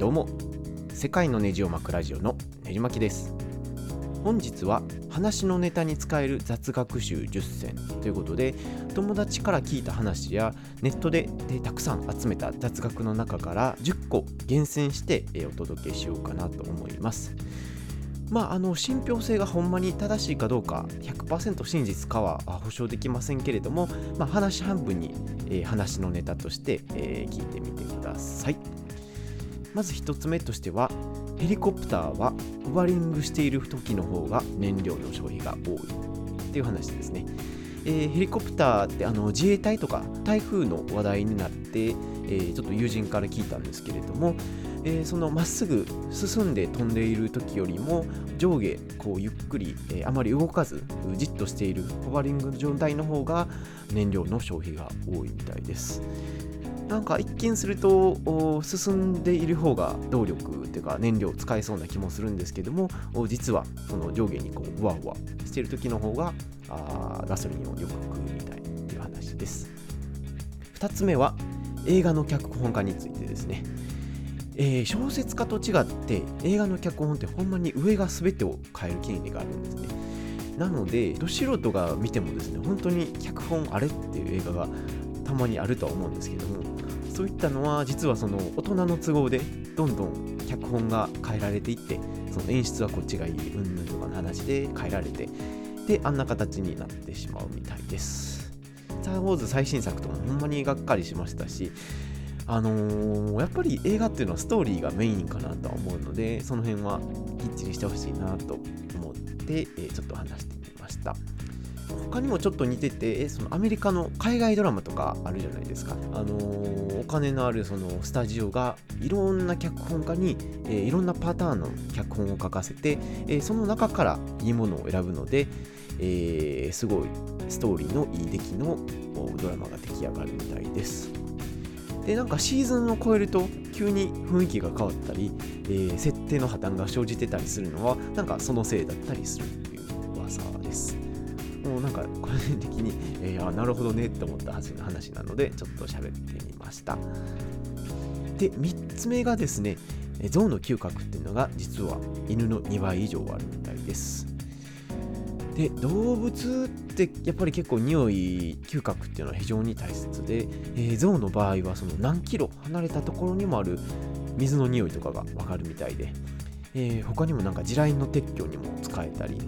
どうも。世界のネジを巻くラジオのねじ巻きです。本日は話のネタに使える雑学習10選。ということで友達から聞いた話やネットででたくさん集めた雑学の中から10個厳選してお届けしようかなと思います。まあ、あの信憑性がほんまに正しいかどうか100%真実かは保証できませんけれども、まあ、話半分に、えー話のネタとして、えー聞いてみてください。まず1つ目としてはヘリコプターはホバリングしている時の方が燃料の消費が多い。っていう話ですね、えーヘリコプターってあの自衛隊とか台風の話題になって、えーちょっと友人から聞いたんですけれども、えーそのまっすぐ進んで飛んでいる時よりも上下こうゆっくり、えーあまり動かずじっとしているホバリングの状態の方が燃料の消費が多いみたいです。なんか一見すると進んでいる方が動力っていうか燃料を使えそうな気もするんですけども実はその上下にこうふわふわしている時の方があガソリンをよく食うみたいっていう話です。2つ目は映画の脚本家についてですね。えー小説家と違って映画の脚本ってほんまに上が全てを変える権利があるんですね。なのでど素人が見てもですね本当に脚本あれっていう映画がたまにあるとは思うんですけどもそういったのは実はその大人の都合でどんどん脚本が変えられていってその演出はこっちがいいうんぬんとかの話で変えられてであんな形になってしまうみたいです。スター・ウォーズ最新作とかもほんまにがっかりしましたしあのーやっぱり映画っていうのはストーリーがメインかなとは思うのでその辺はきっちりしてほしいなと思って、えーちょっと話してみました。他にもちょっと似ててそのアメリカの海外ドラマとかあるじゃないですか、あのーお金のあるそのスタジオがいろんな脚本家に、えーいろんなパターンの脚本を書かせて、えーその中からいいものを選ぶので、えーすごいストーリーのいい出来のドラマが出来上がるみたいです。でなんかシーズンを超えると急に雰囲気が変わったり、えー設定の破綻が生じてたりするのはなんかそのせいだったりするという噂です。もうなんか個人的に、えーあなるほどねって思った話話なのでちょっと喋ってみました。で3つ目がですね象の嗅覚っていうのが実は犬の2倍以上あるみたいです。で動物ってやっぱり結構匂い嗅覚っていうのは非常に大切で、えー象の場合はその何キロ離れたところにもある水の匂いとかがわかるみたいで、えー他にもなんか地雷の撤去にも使えたり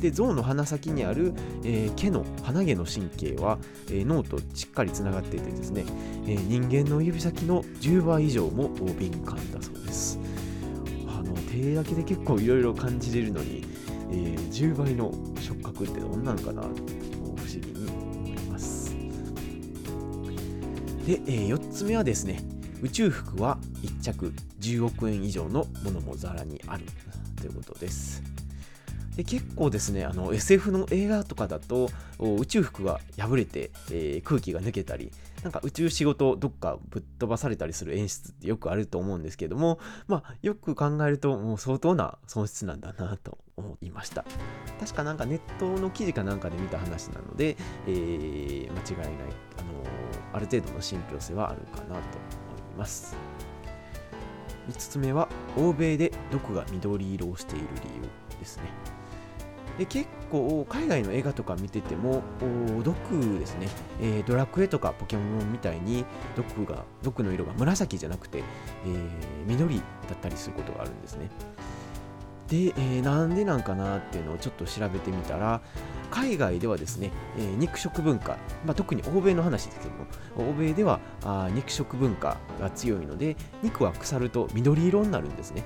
で象の鼻先にある、えー毛の鼻毛の神経は、えー脳としっかりつながっていてですね、えー人間の指先の10倍以上も敏感だそうです。あの手だけで結構いろいろ感じれるのに、えー10倍の触覚ってどんなんかなと不思議に思います。で、え4つ目はですね宇宙服は1着10億円以上のものもざらにあるということです。で結構ですねあの SF の映画とかだと宇宙服が破れて、えー空気が抜けたりなんか宇宙仕事どっかぶっ飛ばされたりする演出ってよくあると思うんですけどもまあよく考えるともう相当な損失なんだなと思いました。確かなんかネットの記事かなんかで見た話なので、えー間違いない、あのーある程度の信憑性はあるかなと思います。5つ目は欧米で毒が緑色をしている理由ですね。で結構海外の映画とか見てても毒ですね、えードラクエとかポケモンみたいに毒が毒の色が紫じゃなくて、えー緑だったりすることがあるんですね。で、えーなんでなんかなっていうのをちょっと調べてみたら海外ではですね、えー肉食文化、まあ、特に欧米の話ですけども欧米ではあ肉食文化が強いので肉は腐ると緑色になるんですね。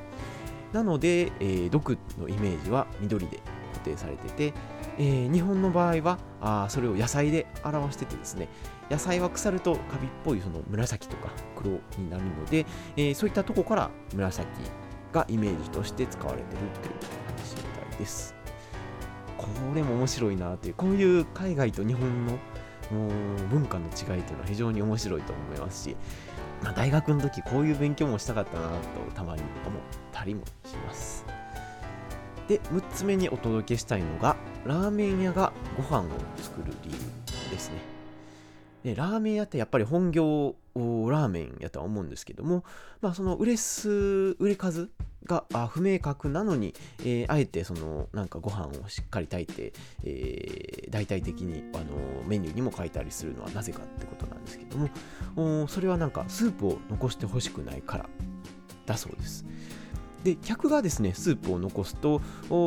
なので、えー毒のイメージは緑で定されてて、えー日本の場合はあそれを野菜で表しててですね野菜は腐るとカビっぽいその紫とか黒になるので、えーそういったとこから紫がイメージとして使われてるっていう話みたいです。これも面白いなっていうこういう海外と日本の文化の違いというのは非常に面白いと思いますし、まあ、大学の時こういう勉強もしたかったなとたまに思ったりもします。で6つ目にお届けしたいのがラーメン屋がご飯を作る理由ですね。でラーメン屋ってやっぱり本業ラーメンやとは思うんですけども、まあ、その売れ数売れ数が不明確なのに、えー、あえてそのなんかご飯をしっかり炊いて、えー、大体的にあのメニューにも書いたりするのはなぜかってことなんですけどもそれはなんかスープを残してほしくないからだそうです。で客がですねスープを残すと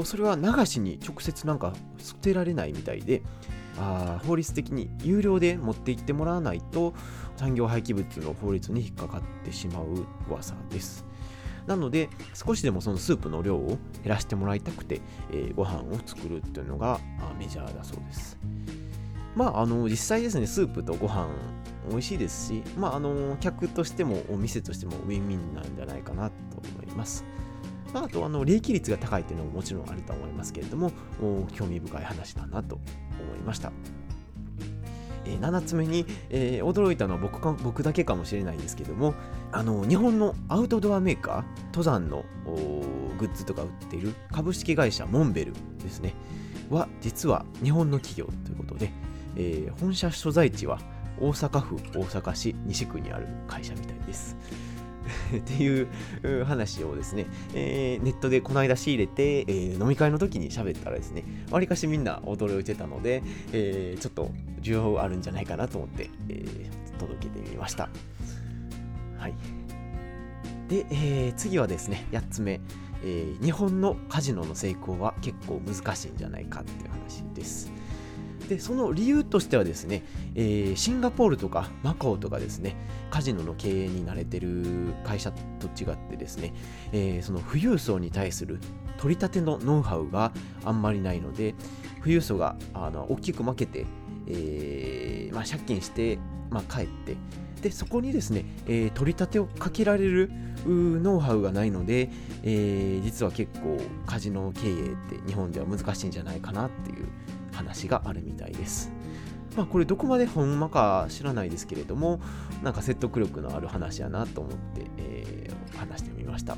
それは流しに直接なんか捨てられないみたいであ法律的に有料で持って行ってもらわないと産業廃棄物の法律に引っかかってしまう噂です。なので少しでもそのスープの量を減らしてもらいたくて、えー、ご飯を作るっていうのがメジャーだそうです。まああの実際ですねスープとご飯美味しいですしまああの客としてもお店としてもウィンウィンなんじゃないかなと思います。まあ、あとあの利益率が高いっていうのももちろんあると思いますけれども興味深い話だなと思いました。え、7つ目に、えー、驚いたのは僕か僕だけかもしれないんですけどもあの日本のアウトドアメーカー登山のグッズとか売っている株式会社モンベルですねは実は日本の企業ということで、えー、本社所在地は大阪府大阪市西区にある会社みたいです。っていう話をですね、えー、ネットでこの間仕入れて、えー、飲み会の時に喋ったらですね、わりかしみんな驚いてたので、えー、ちょっと需要あるんじゃないかなと思って、え届けてみました。はい。で、え次はですね、8つ目、え日本のカジノの成功は結構難しいんじゃないかっていう話です。でその理由としてはですね、えー、シンガポールとかマカオとかですねカジノの経営に慣れてる会社と違ってですね、えー、その富裕層に対する取り立てのノウハウがあんまりないので富裕層があの大きく負けて、えーまあ、借金して、まあ、帰ってでそこにですね、え、取り立てをかけられるノウハウがないので、え、実は結構カジノ経営って日本では難しいんじゃないかなっていう話があるみたいです。まあこれどこまでほんまか知らないですけれども、なんか説得力のある話やなと思って、えー、話してみました。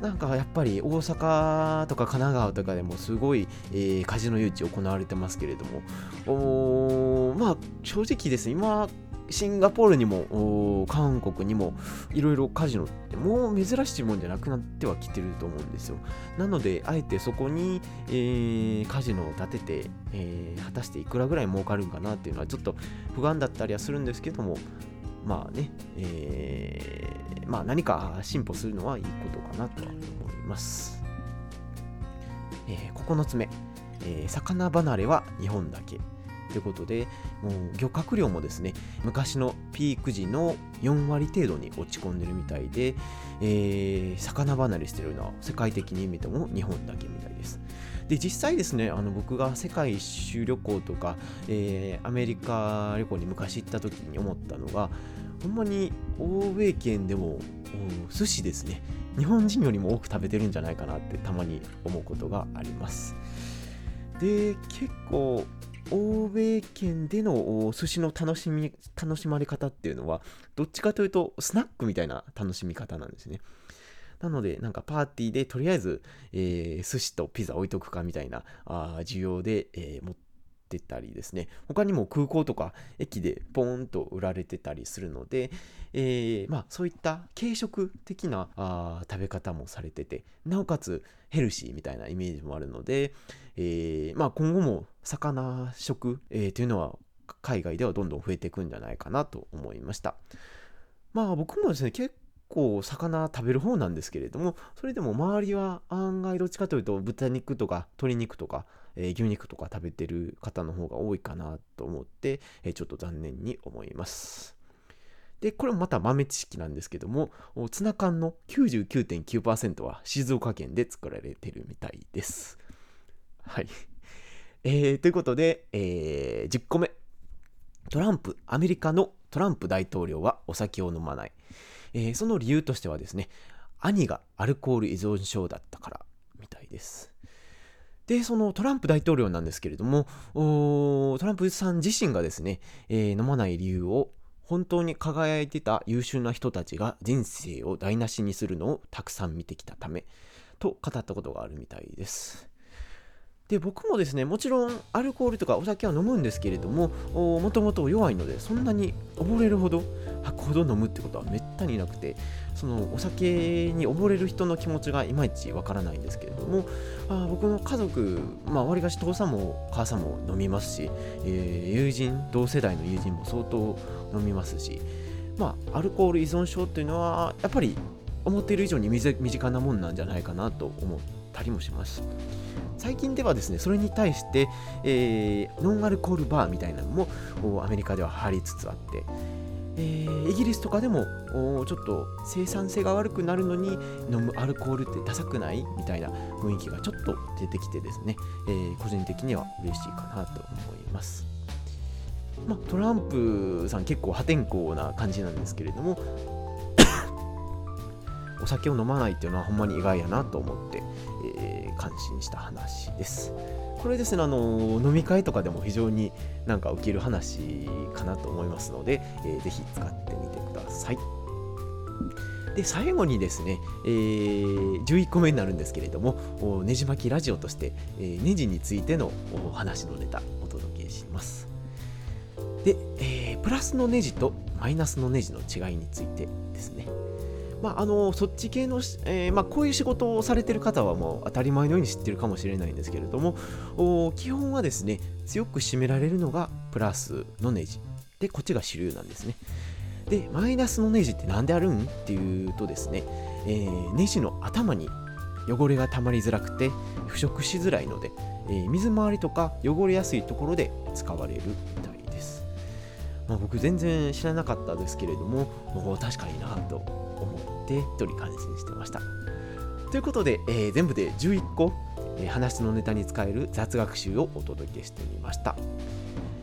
なんかやっぱり大阪とか神奈川とかでもすごい、えー、カジノ誘致行われてますけれども、おまあ正直です、今シンガポールにも韓国にもいろいろカジノってもう珍しいもんじゃなくなってはきてると思うんですよ。なので、あえてそこに、えー、カジノを建てて、えー、果たしていくらぐらい儲かるんかなっていうのはちょっと不安だったりはするんですけども、まあね、えー、まあ何か進歩するのはいいことかなとは思います。えー、9つ目、えー、魚離れは日本だけ。ということで、もう漁獲量もですね、昔のピーク時の4割程度に落ち込んでるみたいで、えー、魚離れしてるのは世界的に見ても日本だけみたいです。で、実際ですね、あの僕が世界一周旅行とか、えー、アメリカ旅行に昔行った時に思ったのが、ほんまに欧米圏でも寿司ですね、日本人よりも多く食べてるんじゃないかなってたまに思うことがあります。で、結構欧米圏での寿司の楽しみ、楽しまれ方っていうのは、どっちかというと、スナックみたいな楽しみ方なんですね。なので、なんかパーティーでとりあえず、えー、寿司とピザ置いとくかみたいなあ需要で、えー、持ってたりですね。他にも空港とか駅でポーンと売られてたりするので、えー、まあそういった軽食的なあ食べ方もされてて、なおかつヘルシーみたいなイメージもあるので、えー、まあ今後も魚食、えー、というのは海外ではどんどん増えていくんじゃないかなと思いました。まあ僕もですね、結構魚食べる方なんですけれども、それでも周りは案外どっちかというと豚肉とか鶏肉とか、えー、牛肉とか食べてる方の方が多いかなと思って、えー、ちょっと残念に思います。で、これもまた豆知識なんですけども、ツナ缶の99.9%は静岡県で作られてるみたいです。はい。えー、ということで、えー、10個目。トランプ、アメリカのトランプ大統領はお酒を飲まない。えー、その理由としてはですね、兄がアルコール依存症だったからみたいです。で、そのトランプ大統領なんですけれども、トランプさん自身がですね、えー、飲まない理由を本当に輝いてた優秀な人たちが人生を台無しにするのをたくさん見てきたためと語ったことがあるみたいです。で僕もですねもちろんアルコールとかお酒は飲むんですけれどももともと弱いのでそんなに溺れるほど吐くほど飲むってことはめったになくてそのお酒に溺れる人の気持ちがいまいちわからないんですけれどもあ僕の家族まあわりかし父さんも母さんも飲みますし、えー、友人同世代の友人も相当飲みますしまあアルコール依存症っていうのはやっぱり思っている以上に身近なもんなんじゃないかなと思ってたりもします。最近ではですねそれに対して、えー、ノンアルコールバーみたいなのもアメリカでは張りつつあって、えー、イギリスとかでもちょっと生産性が悪くなるのに飲むアルコールってダサくないみたいな雰囲気がちょっと出てきてですね、えー、個人的には嬉しいかなと思います。まあ、トランプさん結構破天荒な感じなんですけれども お酒を飲まないっていうのはほんまに意外やなと思って、えー、感心した話です。これですね、あの飲み会とかでも非常になんか受ける話かなと思いますので、えー、ぜひ使ってみてください。で最後にですね、えー、11個目になるんですけれども、ねじ巻きラジオとして、えー、ネジについてのお話のネタお届けします。で、えー、プラスのネジとマイナスのネジの違いについてですね。まあ、あのそっち系の、えー、まあ、こういう仕事をされてる方はもう当たり前のように知ってるかもしれないんですけれども基本はですね強く締められるのがプラスのネジ。でこっちが主流なんですね。でマイナスのネジって何であるんっていうとですね、えー、ネジの頭に汚れが溜まりづらくて腐食しづらいので、えー、水回りとか汚れやすいところで使われるみたいです、まあ、僕全然知らなかったですけれども確かになと思って一人感心してましたということで、えー、全部で11個、えー、話のネタに使える雑学習をお届けしてみました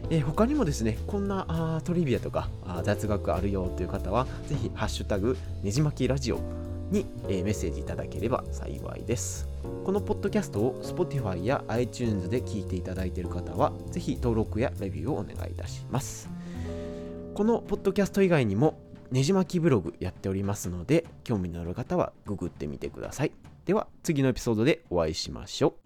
えー、他にもですね、こんなあトリビアとかあ雑学あるよという方は、ぜひ、ハッシュタグ、ねじまきラジオに、え、メッセージいただければ幸いです。このポッドキャストを Spotify や iTunes で聞いていただいている方は、ぜひ登録やレビューをお願いいたします。このポッドキャスト以外にも、ねじ巻きブログやっておりますので、興味のある方はググってみてください。では、次のエピソードでお会いしましょう。